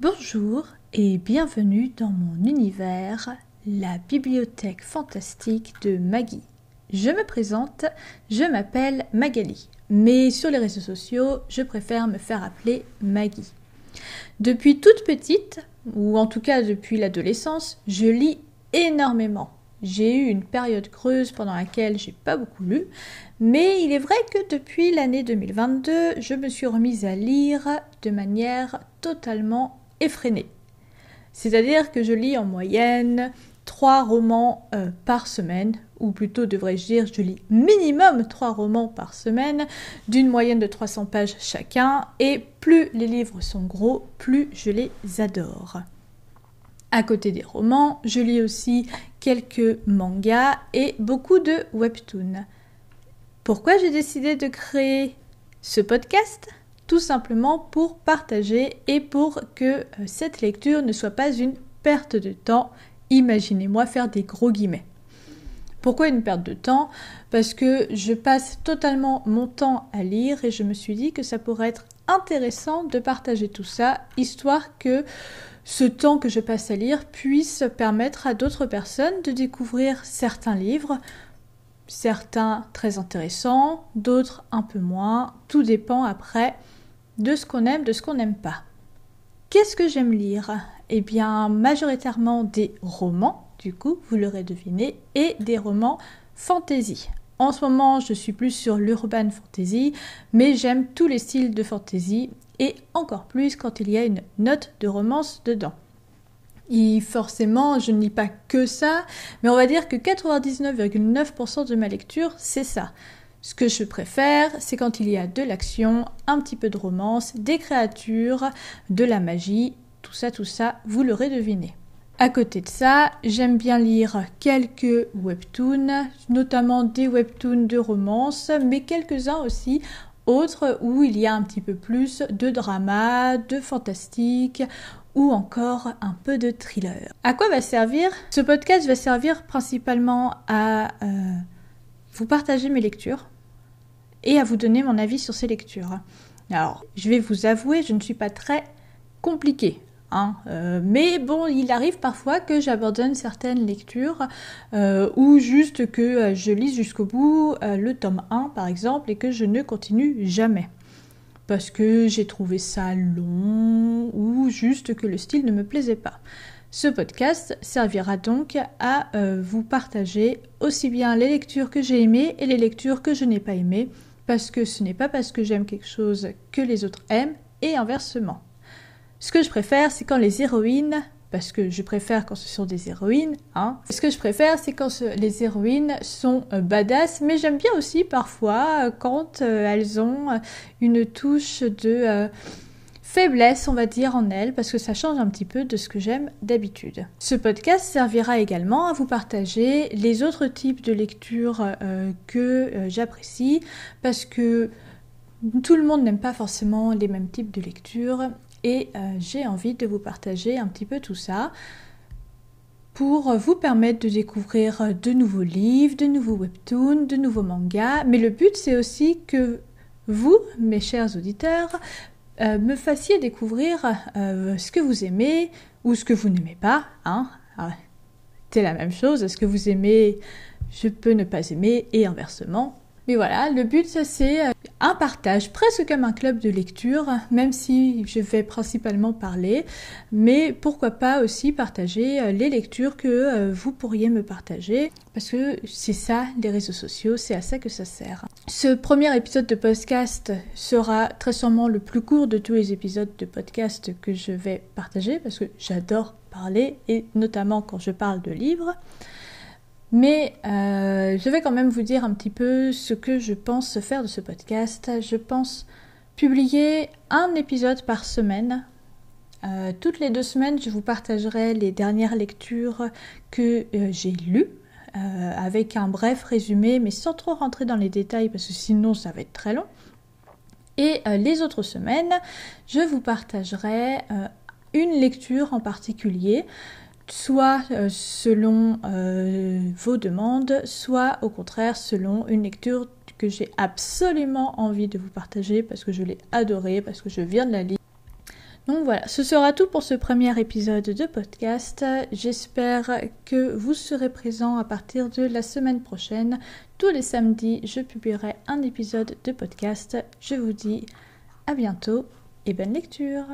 Bonjour et bienvenue dans mon univers, la bibliothèque fantastique de Maggie. Je me présente, je m'appelle Magali, mais sur les réseaux sociaux, je préfère me faire appeler Maggie. Depuis toute petite, ou en tout cas depuis l'adolescence, je lis énormément. J'ai eu une période creuse pendant laquelle j'ai pas beaucoup lu, mais il est vrai que depuis l'année 2022, je me suis remise à lire de manière totalement effrénée. C'est-à-dire que je lis en moyenne trois romans euh, par semaine, ou plutôt devrais-je dire, je lis minimum trois romans par semaine, d'une moyenne de 300 pages chacun, et plus les livres sont gros, plus je les adore. À côté des romans, je lis aussi quelques mangas et beaucoup de webtoons. Pourquoi j'ai décidé de créer ce podcast? Tout simplement pour partager et pour que euh, cette lecture ne soit pas une perte de temps. Imaginez-moi faire des gros guillemets. Pourquoi une perte de temps? Parce que je passe totalement mon temps à lire et je me suis dit que ça pourrait être intéressant de partager tout ça, histoire que ce temps que je passe à lire puisse permettre à d'autres personnes de découvrir certains livres, certains très intéressants, d'autres un peu moins. Tout dépend après de ce qu'on aime, de ce qu'on n'aime pas. Qu'est-ce que j'aime lire? Eh bien, majoritairement des romans, du coup, vous l'aurez deviné, et des romans fantasy. En ce moment, je suis plus sur l'urban fantasy, mais j'aime tous les styles de fantasy, et encore plus quand il y a une note de romance dedans. Et forcément, je ne lis pas que ça, mais on va dire que 99,9% de ma lecture, c'est ça. Ce que je préfère, c'est quand il y a de l'action, un petit peu de romance, des créatures, de la magie, tout ça, tout ça, vous l'aurez deviné. À côté de ça, j'aime bien lire quelques webtoons, notamment des webtoons de romance, mais quelques-uns aussi autres où il y a un petit peu plus de drama, de fantastique ou encore un peu de thriller. À quoi va servir? Ce podcast va servir principalement à euh, vous partager mes lectures et à vous donner mon avis sur ces lectures. Alors, je vais vous avouer, je ne suis pas très compliquée. Hein, euh, mais bon, il arrive parfois que j'abandonne certaines lectures euh, ou juste que euh, je lise jusqu'au bout le tome 1 par exemple et que je ne continue jamais. Parce que j'ai trouvé ça long ou juste que le style ne me plaisait pas. Ce podcast servira donc à vous partager aussi bien les lectures que j'ai aimées et les lectures que je n'ai pas aimées parce que ce n'est pas parce que j'aime quelque chose que les autres aiment, et inversement. Ce que je préfère, c'est quand les héroïnes, parce que je préfère quand ce sont des héroïnes, hein, ce que je préfère, c'est quand les héroïnes sont euh, badass, mais j'aime bien aussi parfois euh, quand euh, elles ont une touche de faiblesse, on va dire, en elle, parce que ça change un petit peu de ce que j'aime d'habitude. Ce podcast servira également à vous partager les autres types de lectures euh, que euh, j'apprécie, parce que tout le monde n'aime pas forcément les mêmes types de lectures, et euh, j'ai envie de vous partager un petit peu tout ça pour vous permettre de découvrir de nouveaux livres, de nouveaux webtoons, de nouveaux mangas, mais le but c'est aussi que vous, mes chers auditeurs, euh, me fassiez découvrir euh, ce que vous aimez ou ce que vous n'aimez pas. Hein ah, c'est la même chose. Ce que vous aimez, je peux ne pas aimer et inversement. Mais voilà, le but c'est euh, un partage, presque comme un club de lecture, même si je vais principalement parler, mais pourquoi pas aussi partager euh, les lectures que euh, vous pourriez me partager, parce que c'est ça, les réseaux sociaux, c'est à ça que ça sert. Ce premier épisode de podcast sera très sûrement le plus court de tous les épisodes de podcast que je vais partager, parce que j'adore parler, et notamment quand je parle de livres. Mais euh, je vais quand même vous dire un petit peu ce que je pense faire de ce podcast. Je pense publier un épisode par semaine. Euh, toutes les deux semaines, je vous partagerai les dernières lectures que euh, j'ai lues, avec un bref résumé, mais sans trop rentrer dans les détails, parce que sinon ça va être très long. Et les autres semaines, je vous partagerai une lecture en particulier soit euh, selon euh, vos demandes, soit au contraire selon une lecture que j'ai absolument envie de vous partager parce que je l'ai adorée, parce que je viens de la lire. Donc voilà, ce sera tout pour ce premier épisode de podcast. J'espère que vous serez présents à partir de la semaine prochaine. Tous les samedis, je publierai un épisode de podcast. Je vous dis à bientôt et bonne lecture